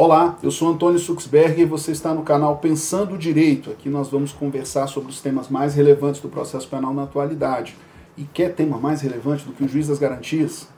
Olá, eu sou Antônio Suxberger e você está no canal Pensando Direito. Aqui nós vamos conversar sobre os temas mais relevantes do processo penal na atualidade. E quer tema mais relevante do que o juiz das garantias?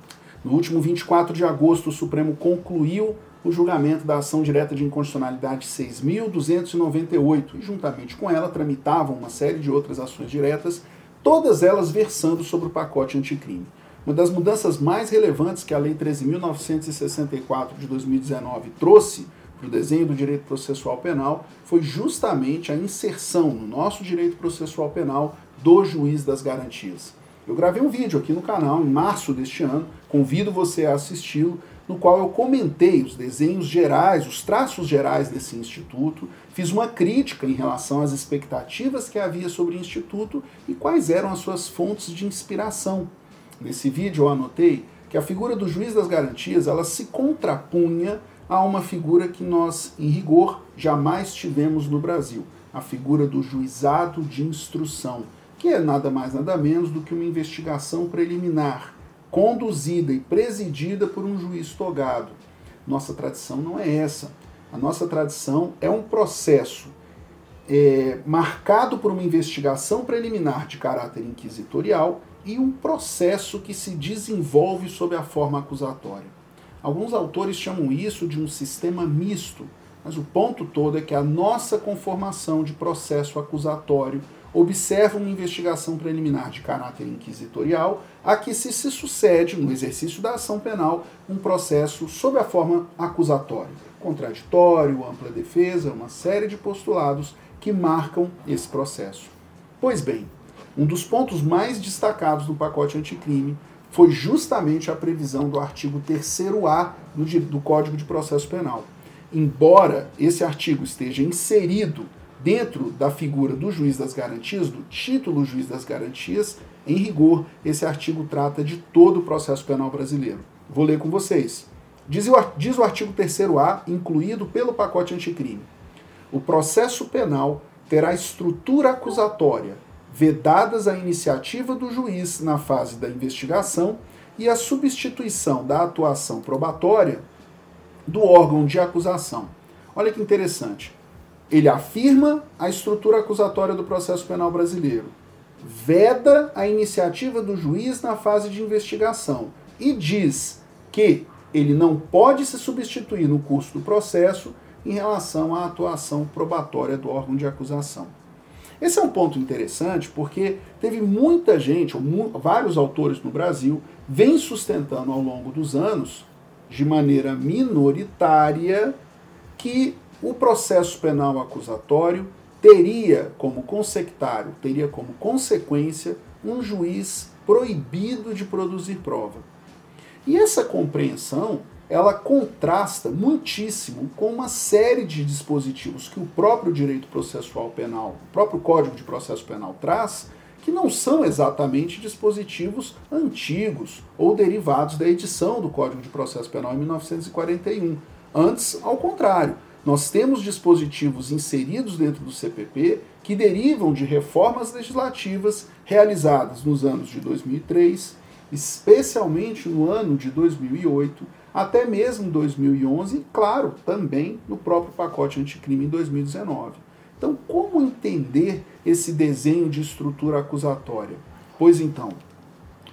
No último 24 de agosto, o Supremo concluiu o julgamento da ação direta de inconstitucionalidade 6.298 e, juntamente com ela, tramitavam uma série de outras ações diretas, todas elas versando sobre o pacote anticrime. Uma das mudanças mais relevantes que a Lei 13.964 de 2019 trouxe para o desenho do direito processual penal foi justamente a inserção no nosso direito processual penal do juiz das garantias. Eu gravei um vídeo aqui no canal em março deste ano, convido você a assisti-lo, no qual eu comentei os desenhos gerais, os traços gerais desse instituto, fiz uma crítica em relação às expectativas que havia sobre o instituto e quais eram as suas fontes de inspiração Nesse vídeo eu anotei que a figura do juiz das garantias ela se contrapunha a uma figura que nós, em rigor, jamais tivemos no Brasil, a figura do juizado de instrução, que é nada mais nada menos do que uma investigação preliminar, conduzida e presidida por um juiz togado. Nossa tradição não é essa. A nossa tradição é um processo é, marcado por uma investigação preliminar de caráter inquisitorial e um processo que se desenvolve sob a forma acusatória. Alguns autores chamam isso de um sistema misto, mas o ponto todo é que a nossa conformação de processo acusatório observa uma investigação preliminar de caráter inquisitorial a que se, se sucede, no exercício da ação penal, um processo sob a forma acusatória, contraditório, ampla defesa, uma série de postulados que marcam esse processo. Pois bem, um dos pontos mais destacados do pacote anticrime foi justamente a previsão do artigo 3A do, do Código de Processo Penal. Embora esse artigo esteja inserido dentro da figura do juiz das garantias, do título juiz das garantias, em rigor, esse artigo trata de todo o processo penal brasileiro. Vou ler com vocês. Diz o, diz o artigo 3A, incluído pelo pacote anticrime: o processo penal terá estrutura acusatória vedadas a iniciativa do juiz na fase da investigação e a substituição da atuação probatória do órgão de acusação. Olha que interessante. Ele afirma a estrutura acusatória do processo penal brasileiro, veda a iniciativa do juiz na fase de investigação e diz que ele não pode se substituir no curso do processo em relação à atuação probatória do órgão de acusação. Esse é um ponto interessante porque teve muita gente, vários autores no Brasil, vem sustentando ao longo dos anos, de maneira minoritária, que o processo penal acusatório teria como consectário, teria como consequência um juiz proibido de produzir prova. E essa compreensão ela contrasta muitíssimo com uma série de dispositivos que o próprio direito processual penal, o próprio Código de Processo Penal traz, que não são exatamente dispositivos antigos ou derivados da edição do Código de Processo Penal em 1941. Antes, ao contrário, nós temos dispositivos inseridos dentro do CPP que derivam de reformas legislativas realizadas nos anos de 2003, especialmente no ano de 2008 até mesmo 2011 e, claro, também no próprio pacote anticrime em 2019. Então, como entender esse desenho de estrutura acusatória? Pois então,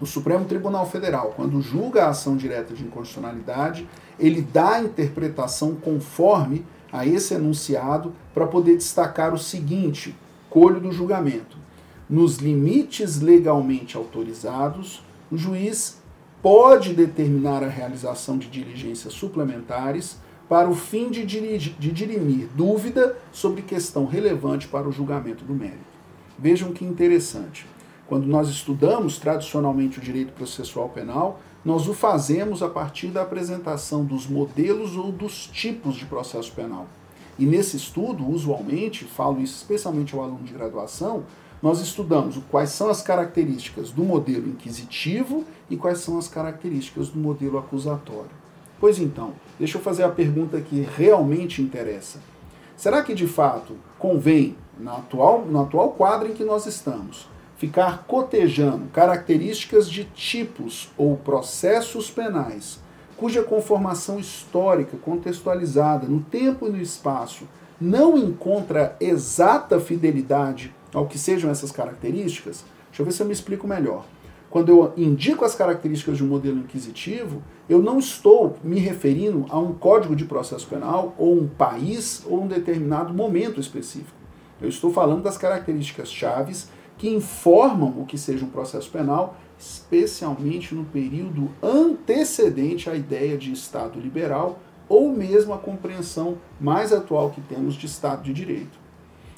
o Supremo Tribunal Federal, quando julga a ação direta de inconstitucionalidade, ele dá a interpretação conforme a esse enunciado para poder destacar o seguinte: colho do julgamento. Nos limites legalmente autorizados, o juiz pode determinar a realização de diligências suplementares para o fim de, dirimir dúvida sobre questão relevante para o julgamento do mérito. Vejam que interessante. Quando nós estudamos tradicionalmente o direito processual penal, nós o fazemos a partir da apresentação dos modelos ou dos tipos de processo penal. E nesse estudo, usualmente, falo isso especialmente ao aluno de graduação, nós estudamos quais são as características do modelo inquisitivo e quais são as características do modelo acusatório. Pois então, deixa eu fazer a pergunta que realmente interessa. Será que de fato convém, no atual, no atual quadro em que nós estamos, ficar cotejando características de tipos ou processos penais cuja conformação histórica, contextualizada no tempo e no espaço, não encontra exata fidelidade ao que sejam essas características, deixa eu ver se eu me explico melhor. Quando eu indico as características de um modelo inquisitivo, eu não estou me referindo a um código de processo penal ou um país ou um determinado momento específico. Eu estou falando das características chaves que informam o que seja um processo penal, especialmente no período antecedente à ideia de Estado liberal ou mesmo a compreensão mais atual que temos de Estado de Direito.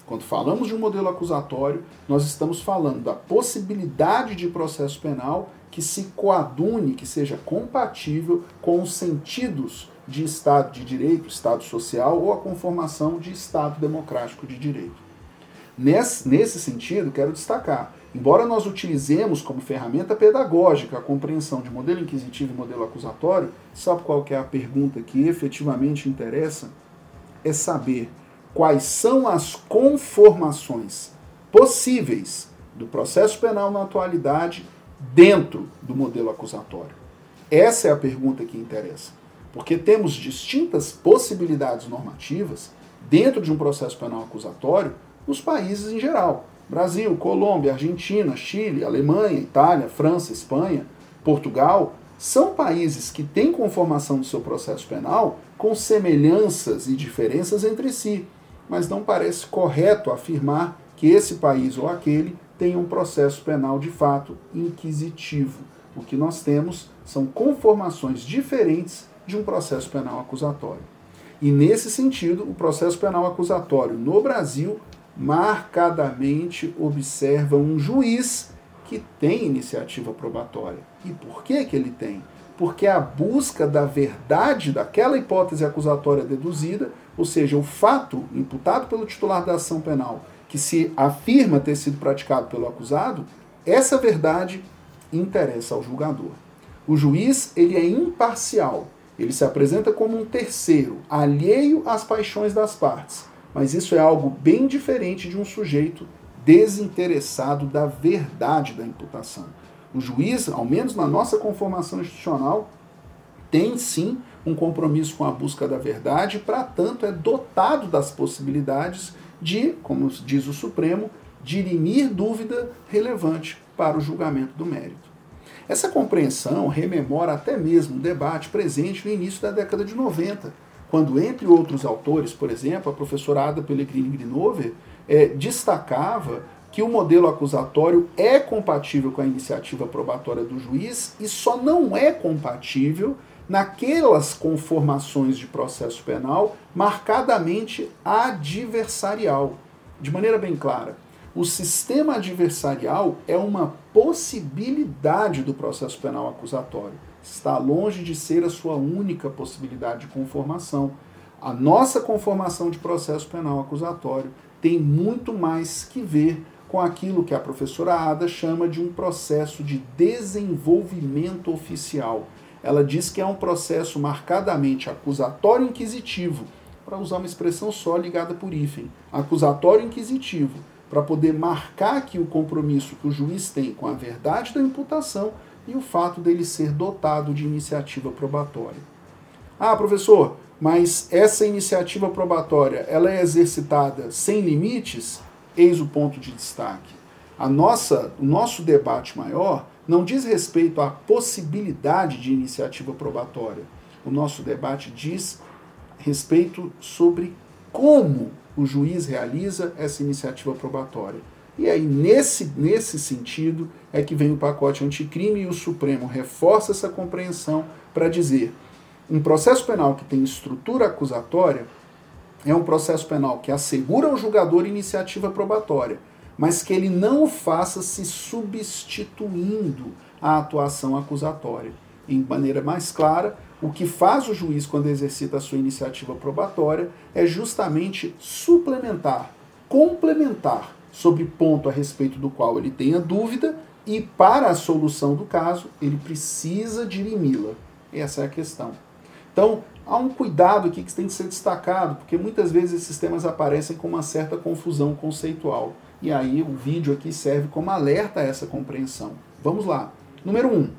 Quando falamos de um modelo acusatório, nós estamos falando da possibilidade de processo penal que se coadune, que seja compatível com os sentidos de Estado de Direito, Estado social ou a conformação de Estado democrático de direito. Nesse, nesse sentido, quero destacar, embora nós utilizemos como ferramenta pedagógica a compreensão de modelo inquisitivo e modelo acusatório, sabe qual é a pergunta que efetivamente interessa? É saber quais são as conformações possíveis do processo penal na atualidade dentro do modelo acusatório? Essa é a pergunta que interessa. Porque temos distintas possibilidades normativas dentro de um processo penal acusatório nos países em geral. Brasil, Colômbia, Argentina, Chile, Alemanha, Itália, França, Espanha, Portugal, são países que têm conformação do seu processo penal com semelhanças e diferenças entre si mas não parece correto afirmar que esse país ou aquele tem um processo penal de fato inquisitivo. O que nós temos são conformações diferentes de um processo penal acusatório. E nesse sentido, o processo penal acusatório no Brasil marcadamente observa um juiz que tem iniciativa probatória. E por que que ele tem? Porque a busca da verdade daquela hipótese acusatória deduzida ou seja, o fato imputado pelo titular da ação penal, que se afirma ter sido praticado pelo acusado, essa verdade interessa ao julgador. O juiz, ele é imparcial. Ele se apresenta como um terceiro, alheio às paixões das partes. Mas isso é algo bem diferente de um sujeito desinteressado da verdade da imputação. O juiz, ao menos na nossa conformação institucional, tem sim um compromisso com a busca da verdade, para tanto é dotado das possibilidades de, como diz o Supremo, dirimir dúvida relevante para o julgamento do mérito. Essa compreensão rememora até mesmo o debate presente no início da década de 90, quando, entre outros autores, por exemplo, a professora Ada Pellegrini Grinover é, destacava que o modelo acusatório é compatível com a iniciativa probatória do juiz e só não é compatível naquelas conformações de processo penal marcadamente adversarial. De maneira bem clara, o sistema adversarial é uma possibilidade do processo penal acusatório. Está longe de ser a sua única possibilidade de conformação. A nossa conformação de processo penal acusatório tem muito mais que ver com aquilo que a professora Ada chama de um processo de desenvolvimento oficial ela diz que é um processo marcadamente acusatório inquisitivo, para usar uma expressão só ligada por hífen, acusatório inquisitivo, para poder marcar aqui o compromisso que o juiz tem com a verdade da imputação e o fato dele ser dotado de iniciativa probatória. Ah, professor, mas essa iniciativa probatória, ela é exercitada sem limites? Eis o ponto de destaque. A nossa, o nosso debate maior não diz respeito à possibilidade de iniciativa probatória. O nosso debate diz respeito sobre como o juiz realiza essa iniciativa probatória. E aí, nesse, nesse sentido, é que vem o pacote anticrime e o Supremo reforça essa compreensão para dizer um processo penal que tem estrutura acusatória é um processo penal que assegura ao julgador iniciativa probatória, mas que ele não o faça se substituindo à atuação acusatória. Em maneira mais clara, o que faz o juiz quando exercita a sua iniciativa probatória é justamente suplementar, complementar sobre ponto a respeito do qual ele tenha dúvida e para a solução do caso ele precisa dirimi-la. Essa é a questão. Então, há um cuidado aqui que tem que ser destacado, porque muitas vezes esses temas aparecem com uma certa confusão conceitual. E aí o vídeo aqui serve como alerta a essa compreensão. Vamos lá. Número 1. Um,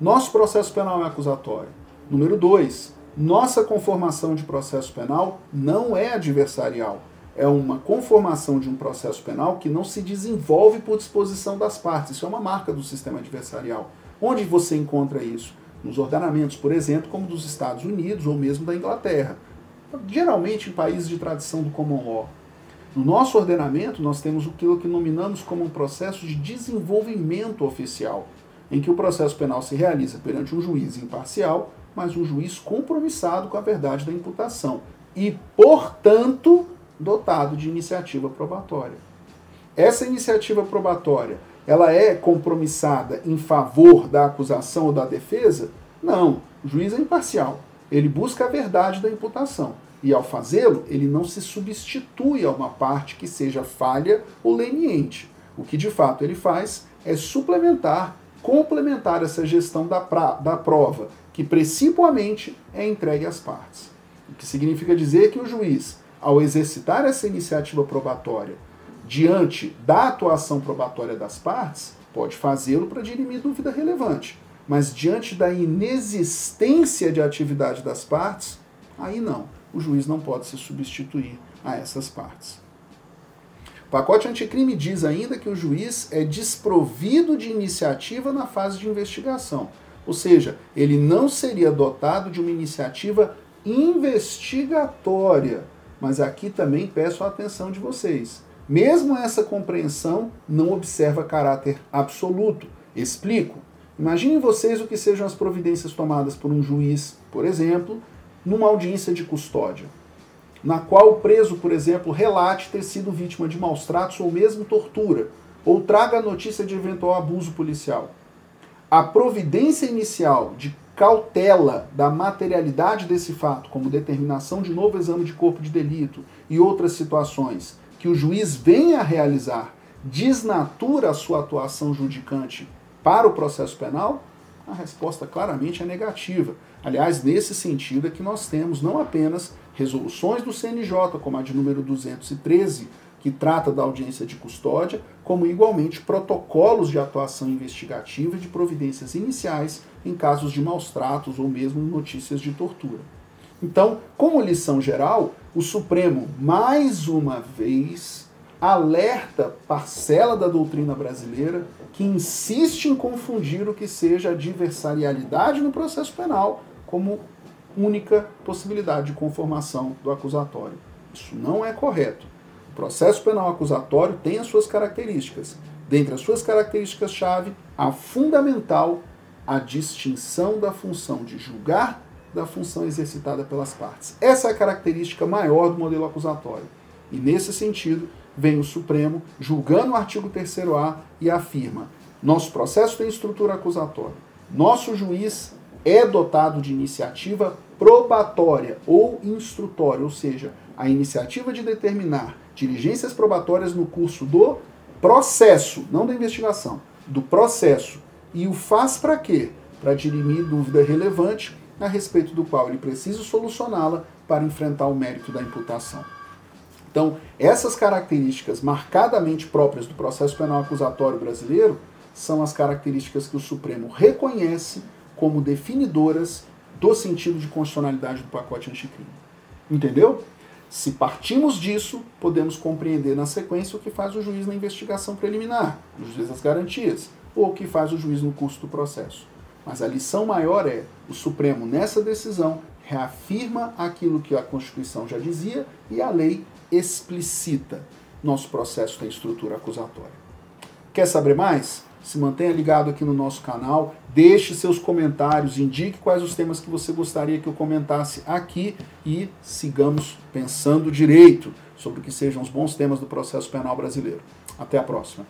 nosso processo penal é acusatório. Número 2, nossa conformação de processo penal não é adversarial. É uma conformação de um processo penal que não se desenvolve por disposição das partes. Isso é uma marca do sistema adversarial. Onde você encontra isso? Nos ordenamentos, por exemplo, como dos Estados Unidos ou mesmo da Inglaterra. Geralmente em países de tradição do common law. No nosso ordenamento, nós temos aquilo que nominamos como um processo de desenvolvimento oficial, em que o processo penal se realiza perante um juiz imparcial, mas um juiz compromissado com a verdade da imputação e, portanto, dotado de iniciativa probatória. Essa iniciativa probatória, ela é compromissada em favor da acusação ou da defesa? Não, o juiz é imparcial. Ele busca a verdade da imputação. E ao fazê-lo, ele não se substitui a uma parte que seja falha ou leniente. O que de fato ele faz é suplementar, complementar essa gestão da, pra, da prova, que principalmente é entregue às partes. O que significa dizer que o juiz, ao exercitar essa iniciativa probatória diante da atuação probatória das partes, pode fazê-lo para dirimir dúvida relevante. Mas diante da inexistência de atividade das partes, aí não o juiz não pode se substituir a essas partes. O pacote anticrime diz ainda que o juiz é desprovido de iniciativa na fase de investigação, ou seja, ele não seria dotado de uma iniciativa investigatória. Mas aqui também peço a atenção de vocês. Mesmo essa compreensão não observa caráter absoluto. Explico. Imaginem vocês o que sejam as providências tomadas por um juiz, por exemplo, numa audiência de custódia, na qual o preso, por exemplo, relate ter sido vítima de maus tratos ou mesmo tortura, ou traga a notícia de eventual abuso policial. A providência inicial de cautela da materialidade desse fato, como determinação de novo exame de corpo de delito e outras situações que o juiz venha a realizar, desnatura a sua atuação judicante para o processo penal? A resposta claramente é negativa. Aliás, nesse sentido é que nós temos não apenas resoluções do CNJ, como a de número 213, que trata da audiência de custódia, como igualmente protocolos de atuação investigativa e de providências iniciais em casos de maus tratos ou mesmo notícias de tortura. Então, como lição geral, o Supremo, mais uma vez, alerta parcela da doutrina brasileira que insiste em confundir o que seja adversarialidade no processo penal como única possibilidade de conformação do acusatório. Isso não é correto. O processo penal acusatório tem as suas características. Dentre as suas características-chave, a fundamental a distinção da função de julgar da função exercitada pelas partes. Essa é a característica maior do modelo acusatório. E nesse sentido, vem o Supremo julgando o artigo 3A e afirma: nosso processo tem estrutura acusatória. Nosso juiz é dotado de iniciativa probatória ou instrutória, ou seja, a iniciativa de determinar diligências probatórias no curso do processo, não da investigação, do processo. E o faz para quê? Para dirimir dúvida relevante a respeito do qual ele precisa solucioná-la para enfrentar o mérito da imputação. Então, essas características marcadamente próprias do processo penal acusatório brasileiro são as características que o Supremo reconhece como definidoras do sentido de constitucionalidade do pacote anticrime. Entendeu? Se partimos disso, podemos compreender na sequência o que faz o juiz na investigação preliminar, o juiz das garantias, ou o que faz o juiz no curso do processo. Mas a lição maior é: o Supremo, nessa decisão, reafirma aquilo que a Constituição já dizia e a lei explicita. Nosso processo tem estrutura acusatória. Quer saber mais? se mantenha ligado aqui no nosso canal, deixe seus comentários, indique quais os temas que você gostaria que eu comentasse aqui e sigamos pensando direito sobre o que sejam os bons temas do processo penal brasileiro. Até a próxima.